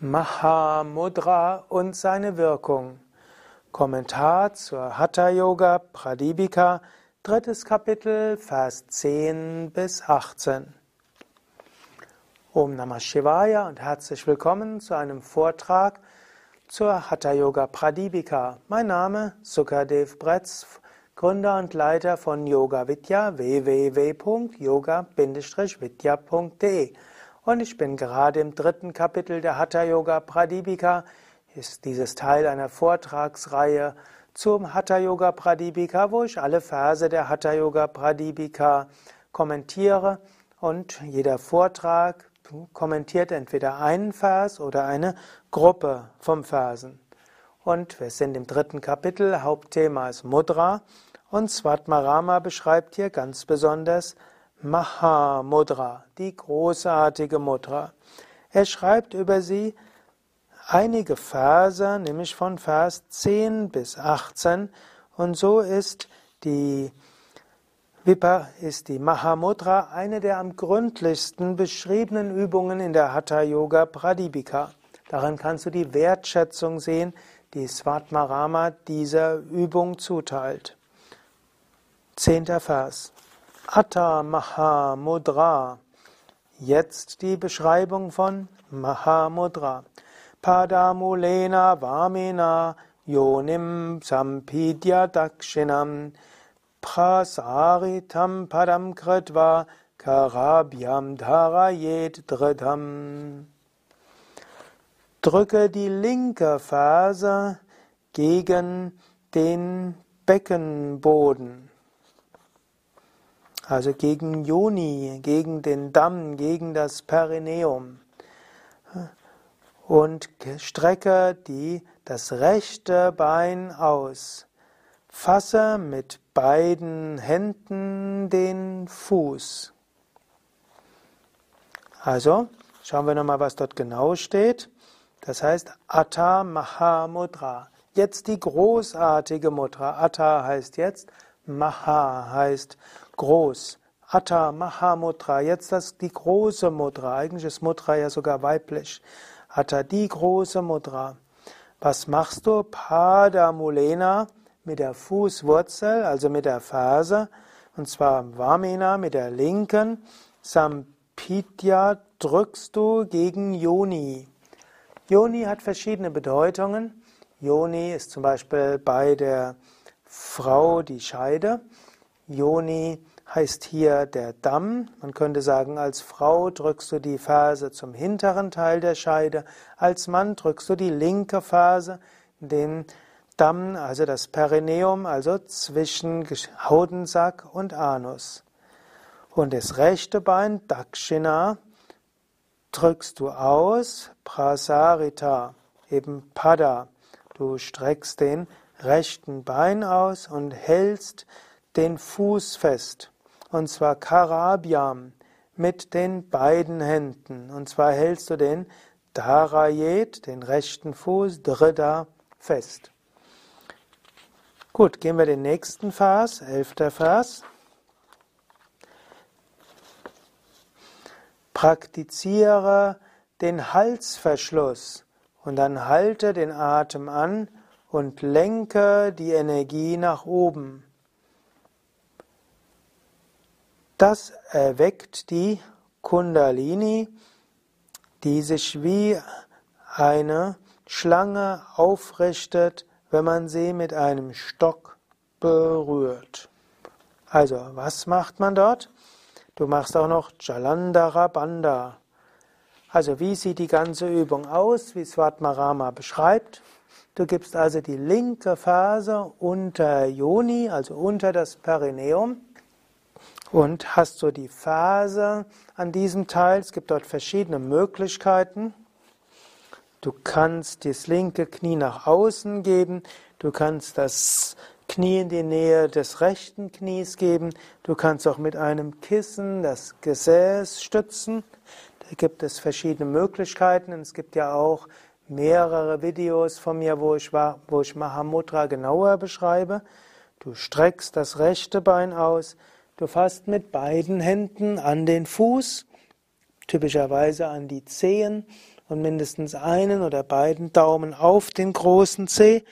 Mahamudra und seine Wirkung. Kommentar zur Hatha Yoga Pradipika, drittes Kapitel, Vers 10 bis 18. Om Namah Shivaya und herzlich willkommen zu einem Vortrag zur Hatha Yoga Pradipika. Mein Name Sukadev Bretz, Gründer und Leiter von Yoga Vidya www.yoga-vidya.de und ich bin gerade im dritten Kapitel der Hatha Yoga Pradipika. Ist dieses Teil einer Vortragsreihe zum Hatha Yoga Pradipika, wo ich alle Verse der Hatha Yoga Pradipika kommentiere und jeder Vortrag kommentiert entweder einen Vers oder eine Gruppe von Versen. Und wir sind im dritten Kapitel, Hauptthema ist Mudra und Svatmarama beschreibt hier ganz besonders Mahamudra, die großartige Mudra. Er schreibt über sie einige Verse, nämlich von Vers 10 bis 18, und so ist die Vipa ist die Mahamudra eine der am gründlichsten beschriebenen Übungen in der Hatha Yoga Pradipika. Daran kannst du die Wertschätzung sehen, die Svatmarama dieser Übung zuteilt. Zehnter Vers. Atta Mahamudra. Jetzt die Beschreibung von Mahamudra. Padamulena Vamena Yonim Sampidya Dakshinam Prasaritam Padam Kritva Karabhyam Dharayet Dritam. Drücke die linke Ferse gegen den Beckenboden also gegen Joni, gegen den Damm, gegen das Perineum. Und strecke die, das rechte Bein aus. Fasse mit beiden Händen den Fuß. Also, schauen wir nochmal, was dort genau steht. Das heißt Atta Mahamudra. Jetzt die großartige Mudra. Atta heißt jetzt, Maha heißt groß. Atta Mahamudra, jetzt das die große Mudra. Eigentlich ist Mudra ja sogar weiblich. Atta die große Mudra. Was machst du? Padamulena mit der Fußwurzel, also mit der Ferse, und zwar Vamena mit der linken. Sampitya drückst du gegen Yoni. Yoni hat verschiedene Bedeutungen. Yoni ist zum Beispiel bei der Frau die Scheide. Yoni heißt hier der Damm. Man könnte sagen, als Frau drückst du die Ferse zum hinteren Teil der Scheide, als Mann drückst du die linke Ferse, den Damm, also das Perineum, also zwischen Hodensack und Anus. Und das rechte Bein, Dakshina, drückst du aus, Prasarita, eben Pada. Du streckst den rechten Bein aus und hältst den Fuß fest, und zwar Karabhyam, mit den beiden Händen. Und zwar hältst du den Dharayet, den rechten Fuß, Drida, fest. Gut, gehen wir den nächsten Vers, elfter Vers. Praktiziere den Halsverschluss und dann halte den Atem an und lenke die Energie nach oben. Das erweckt die Kundalini, die sich wie eine Schlange aufrichtet, wenn man sie mit einem Stock berührt. Also, was macht man dort? Du machst auch noch Jalandhara Bandha. Also, wie sieht die ganze Übung aus, wie Svatmarama beschreibt? Du gibst also die linke Ferse unter Yoni, also unter das Perineum und hast so die Ferse an diesem Teil. Es gibt dort verschiedene Möglichkeiten. Du kannst das linke Knie nach außen geben, du kannst das Knie in die Nähe des rechten Knies geben, du kannst auch mit einem Kissen das Gesäß stützen. Da gibt es verschiedene Möglichkeiten. Es gibt ja auch mehrere Videos von mir, wo ich, wo ich Mahamudra genauer beschreibe. Du streckst das rechte Bein aus, Du fasst mit beiden Händen an den Fuß, typischerweise an die Zehen, und mindestens einen oder beiden Daumen auf den großen Zeh.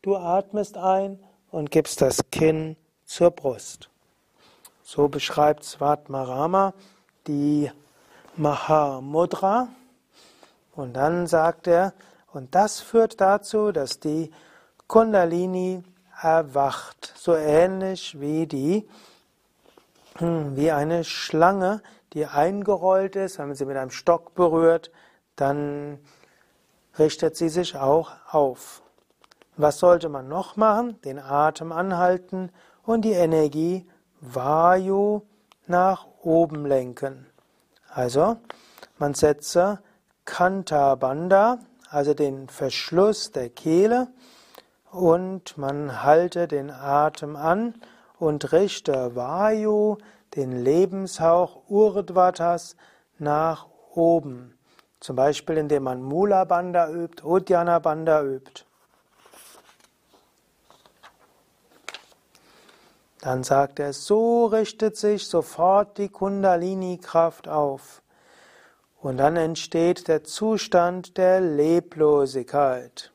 Du atmest ein und gibst das Kinn zur Brust. So beschreibt Svatmarama die Mahamudra. Und dann sagt er, und das führt dazu, dass die Kundalini erwacht, so ähnlich wie die, wie eine Schlange, die eingerollt ist, wenn man sie mit einem Stock berührt, dann richtet sie sich auch auf. Was sollte man noch machen? Den Atem anhalten und die Energie Vayu nach oben lenken. Also, man setze Kanta Bandha, also den Verschluss der Kehle, und man halte den Atem an und richte Vayu, den Lebenshauch Urdvatas, nach oben. Zum Beispiel, indem man Mula Bandha übt, Uddiyana Bandha übt. Dann sagt er, so richtet sich sofort die Kundalini-Kraft auf. Und dann entsteht der Zustand der Leblosigkeit.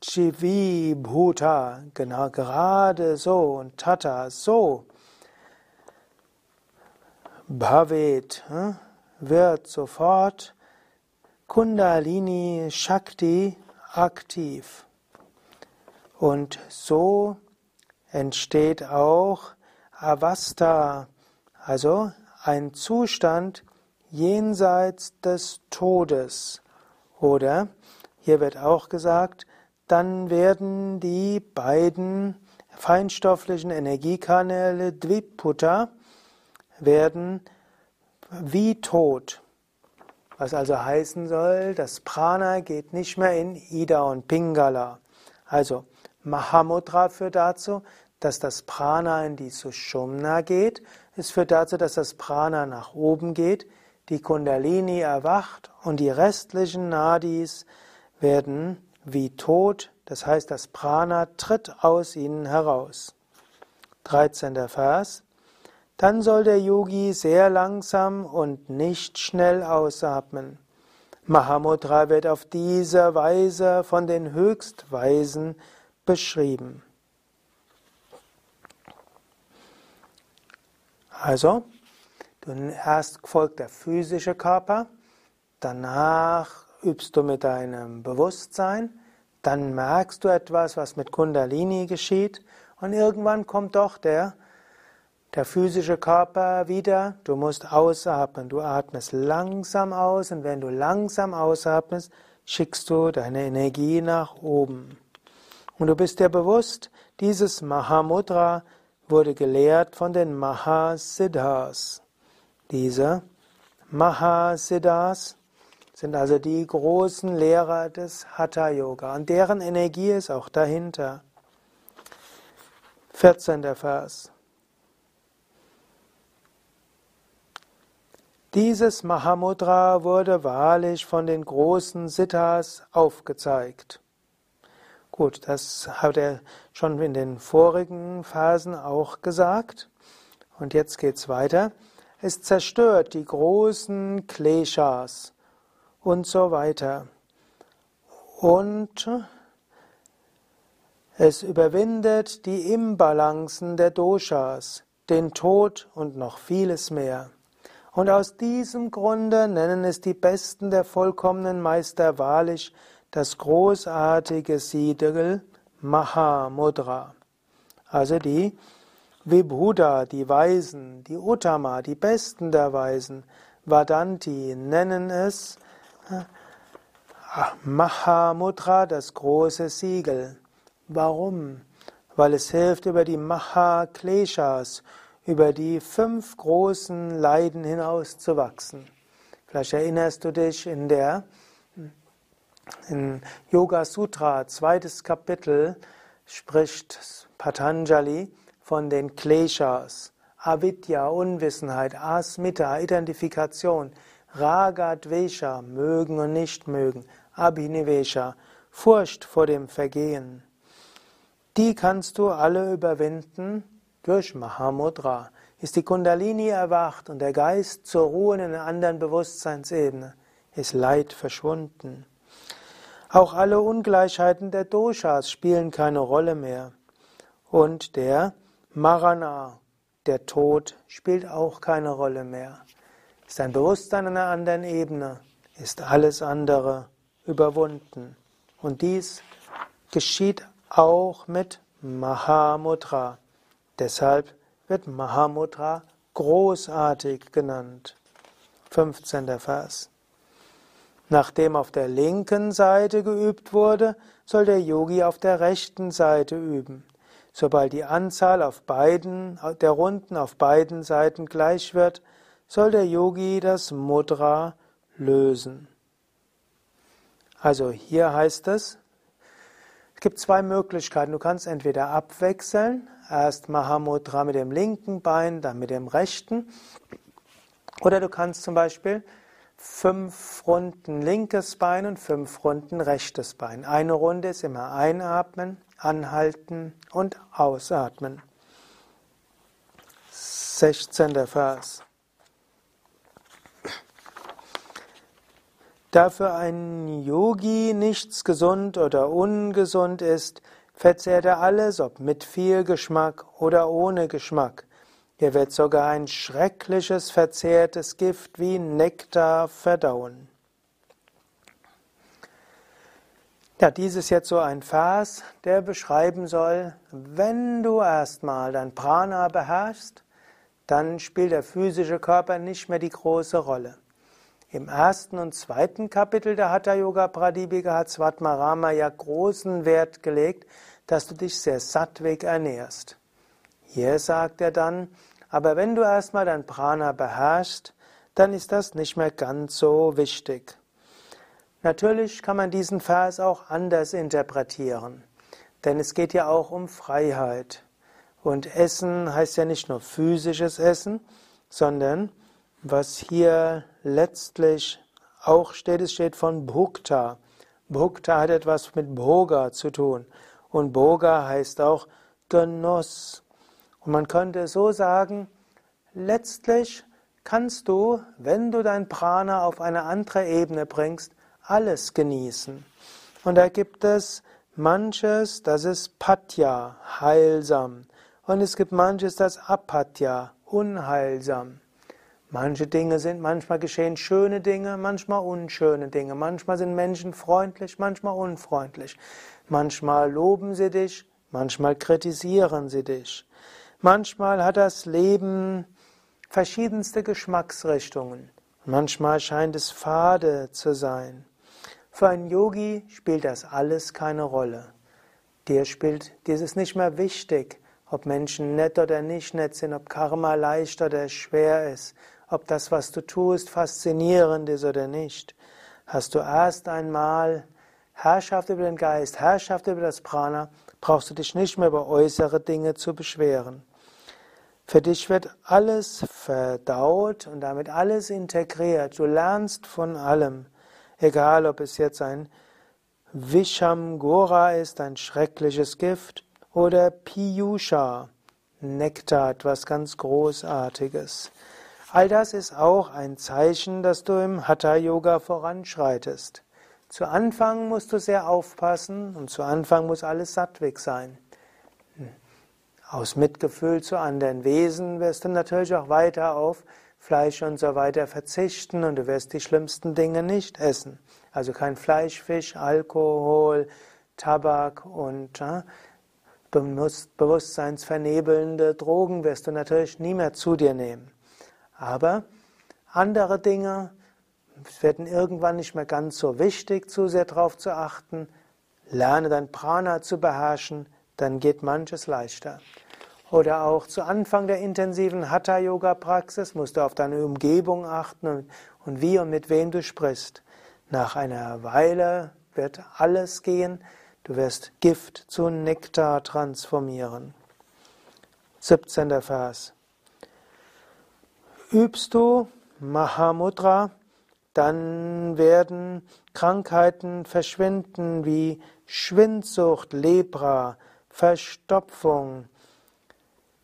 Richivi Bhuta, genau gerade so und Tata so. Bhavet hm, wird sofort Kundalini Shakti aktiv. Und so entsteht auch Avasta, also ein Zustand jenseits des Todes. Oder hier wird auch gesagt, dann werden die beiden feinstofflichen Energiekanäle Dviputta werden wie tot. Was also heißen soll, das Prana geht nicht mehr in Ida und Pingala. Also Mahamudra führt dazu, dass das Prana in die Sushumna geht. Es führt dazu, dass das Prana nach oben geht, die Kundalini erwacht und die restlichen Nadis werden wie tot, das heißt, das Prana tritt aus ihnen heraus. 13. Vers. Dann soll der Yogi sehr langsam und nicht schnell ausatmen. Mahamudra wird auf diese Weise von den Höchstweisen beschrieben. Also, erst folgt der physische Körper, danach übst du mit deinem Bewusstsein, dann merkst du etwas, was mit Kundalini geschieht und irgendwann kommt doch der, der physische Körper wieder. Du musst ausatmen. Du atmest langsam aus und wenn du langsam ausatmest, schickst du deine Energie nach oben. Und du bist dir bewusst, dieses Mahamudra wurde gelehrt von den Mahasiddhas. Diese Mahasiddhas sind also die großen Lehrer des Hatha Yoga und deren Energie ist auch dahinter. 14. Vers. Dieses Mahamudra wurde wahrlich von den großen Siddhas aufgezeigt. Gut, das hat er schon in den vorigen Phasen auch gesagt. Und jetzt geht's weiter. Es zerstört die großen Kleshas und so weiter. Und es überwindet die Imbalancen der Doshas, den Tod und noch vieles mehr. Und aus diesem Grunde nennen es die Besten der vollkommenen Meister wahrlich das großartige Siegel Mahamudra. Also die Vibhuda, die Weisen, die Uttama, die Besten der Weisen, Vadanti nennen es Mahamudra, das große Siegel. Warum? Weil es hilft, über die Mahakleshas, über die fünf großen Leiden hinaus zu wachsen. Vielleicht erinnerst du dich in der in Yoga Sutra, zweites Kapitel, spricht Patanjali von den Kleshas. Avidya, Unwissenheit, Asmita, Identifikation, Raga, Dvesha, mögen und nicht mögen, Abhinivesha, Furcht vor dem Vergehen. Die kannst du alle überwinden durch Mahamudra. ist die Kundalini erwacht und der Geist zur Ruhe in einer anderen Bewusstseinsebene, ist Leid verschwunden. Auch alle Ungleichheiten der Doshas spielen keine Rolle mehr. Und der Marana, der Tod, spielt auch keine Rolle mehr. Ist ein Bewusstsein an einer anderen Ebene, ist alles andere überwunden. Und dies geschieht auch mit Mahamudra. Deshalb wird Mahamudra großartig genannt. 15. Vers. Nachdem auf der linken Seite geübt wurde, soll der Yogi auf der rechten Seite üben. Sobald die Anzahl auf beiden, der Runden auf beiden Seiten gleich wird, soll der Yogi das Mudra lösen. Also hier heißt es, es gibt zwei Möglichkeiten. Du kannst entweder abwechseln, erst Mahamudra mit dem linken Bein, dann mit dem rechten. Oder du kannst zum Beispiel fünf Runden linkes Bein und fünf Runden rechtes Bein. Eine Runde ist immer einatmen, anhalten und ausatmen. 16. Vers. Da für einen Yogi nichts gesund oder ungesund ist, verzehrt er alles, ob mit viel Geschmack oder ohne Geschmack. Er wird sogar ein schreckliches verzehrtes Gift wie Nektar verdauen. Ja, dies ist jetzt so ein Vers, der beschreiben soll, wenn du erstmal dein Prana beherrschst, dann spielt der physische Körper nicht mehr die große Rolle. Im ersten und zweiten Kapitel der Hatha Yoga Pradipika hat Svatmarama ja großen Wert gelegt, dass du dich sehr sattweg ernährst. Hier sagt er dann, aber wenn du erstmal dein Prana beherrschst, dann ist das nicht mehr ganz so wichtig. Natürlich kann man diesen Vers auch anders interpretieren, denn es geht ja auch um Freiheit. Und Essen heißt ja nicht nur physisches Essen, sondern was hier letztlich auch steht, es steht von Bhukta. Bhukta hat etwas mit Bhoga zu tun. Und Bhoga heißt auch Genuss. Und man könnte so sagen, letztlich kannst du, wenn du dein Prana auf eine andere Ebene bringst, alles genießen. Und da gibt es manches, das ist Patya, heilsam. Und es gibt manches, das Apatya, unheilsam. Manche Dinge sind, manchmal geschehen schöne Dinge, manchmal unschöne Dinge. Manchmal sind Menschen freundlich, manchmal unfreundlich. Manchmal loben sie dich, manchmal kritisieren sie dich. Manchmal hat das Leben verschiedenste Geschmacksrichtungen. Manchmal scheint es fade zu sein. Für einen Yogi spielt das alles keine Rolle. Dir spielt, dir ist nicht mehr wichtig, ob Menschen nett oder nicht nett sind, ob Karma leicht oder schwer ist, ob das, was du tust, faszinierend ist oder nicht. Hast du erst einmal Herrschaft über den Geist, Herrschaft über das Prana, brauchst du dich nicht mehr über äußere Dinge zu beschweren. Für dich wird alles verdaut und damit alles integriert. Du lernst von allem, egal ob es jetzt ein Visham Gora ist, ein schreckliches Gift, oder Piyusha, Nektar, etwas ganz Großartiges. All das ist auch ein Zeichen, dass du im Hatha Yoga voranschreitest. Zu Anfang musst du sehr aufpassen und zu Anfang muss alles sattweg sein. Aus Mitgefühl zu anderen Wesen wirst du natürlich auch weiter auf Fleisch und so weiter verzichten und du wirst die schlimmsten Dinge nicht essen. Also kein Fleisch, Fisch, Alkohol, Tabak und äh, bewusstseinsvernebelnde Drogen wirst du natürlich nie mehr zu dir nehmen. Aber andere Dinge werden irgendwann nicht mehr ganz so wichtig, zu sehr darauf zu achten. Lerne dein Prana zu beherrschen, dann geht manches leichter. Oder auch zu Anfang der intensiven Hatha-Yoga-Praxis musst du auf deine Umgebung achten und, wie und mit wem du sprichst. Nach einer Weile wird alles gehen. Du wirst Gift zu Nektar transformieren. 17. Vers übst du Mahamudra, dann werden Krankheiten verschwinden wie Schwindsucht, Lepra, Verstopfung,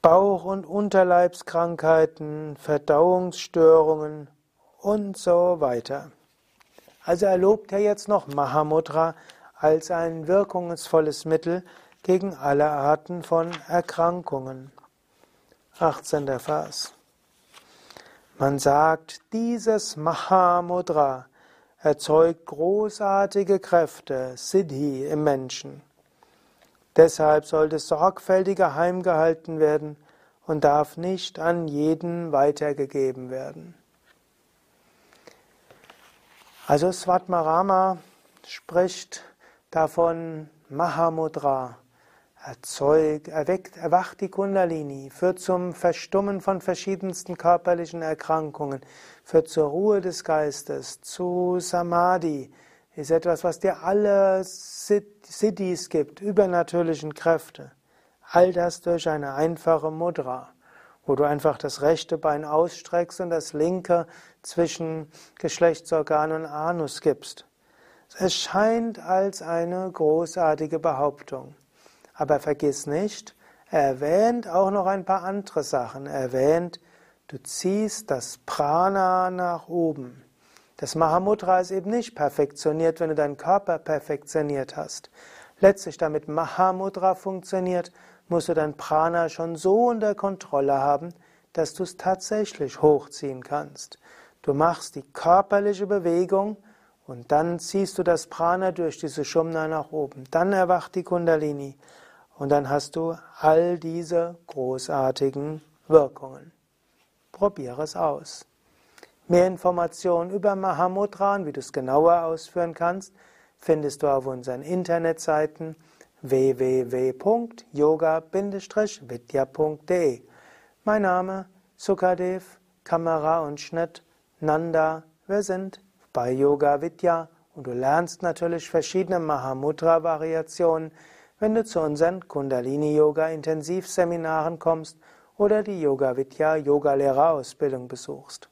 Bauch- und Unterleibskrankheiten, Verdauungsstörungen und so weiter. Also er lobt ja jetzt noch Mahamudra als ein wirkungsvolles Mittel gegen alle Arten von Erkrankungen. 18. Vers. Man sagt, dieses Mahamudra erzeugt großartige Kräfte, Siddhi im Menschen. Deshalb sollte es sorgfältig geheim gehalten werden und darf nicht an jeden weitergegeben werden. Also Svatmarama spricht davon Mahamudra, erzeugt, erweckt, erwacht die Kundalini, führt zum Verstummen von verschiedensten körperlichen Erkrankungen, führt zur Ruhe des Geistes, zu Samadhi, ist etwas, was dir alle Siddhis gibt, übernatürlichen Kräfte. All das durch eine einfache Mudra, wo du einfach das rechte Bein ausstreckst und das linke zwischen Geschlechtsorgan und Anus gibst. Es scheint als eine großartige Behauptung. Aber vergiss nicht, er erwähnt auch noch ein paar andere Sachen. Er erwähnt, du ziehst das Prana nach oben. Das Mahamudra ist eben nicht perfektioniert, wenn du deinen Körper perfektioniert hast. Letztlich, damit Mahamudra funktioniert, musst du dein Prana schon so unter Kontrolle haben, dass du es tatsächlich hochziehen kannst. Du machst die körperliche Bewegung und dann ziehst du das Prana durch diese Shumna nach oben. Dann erwacht die Kundalini und dann hast du all diese großartigen Wirkungen. Probiere es aus. Mehr Informationen über Mahamudra und wie du es genauer ausführen kannst, findest du auf unseren Internetseiten www.yoga-vidya.de. Mein Name Sukadev, Kamera und Schnitt Nanda. Wir sind bei Yoga Vidya und du lernst natürlich verschiedene Mahamudra-Variationen, wenn du zu unseren Kundalini Yoga Intensivseminaren kommst oder die Yoga Vidya Yogalehrerausbildung besuchst.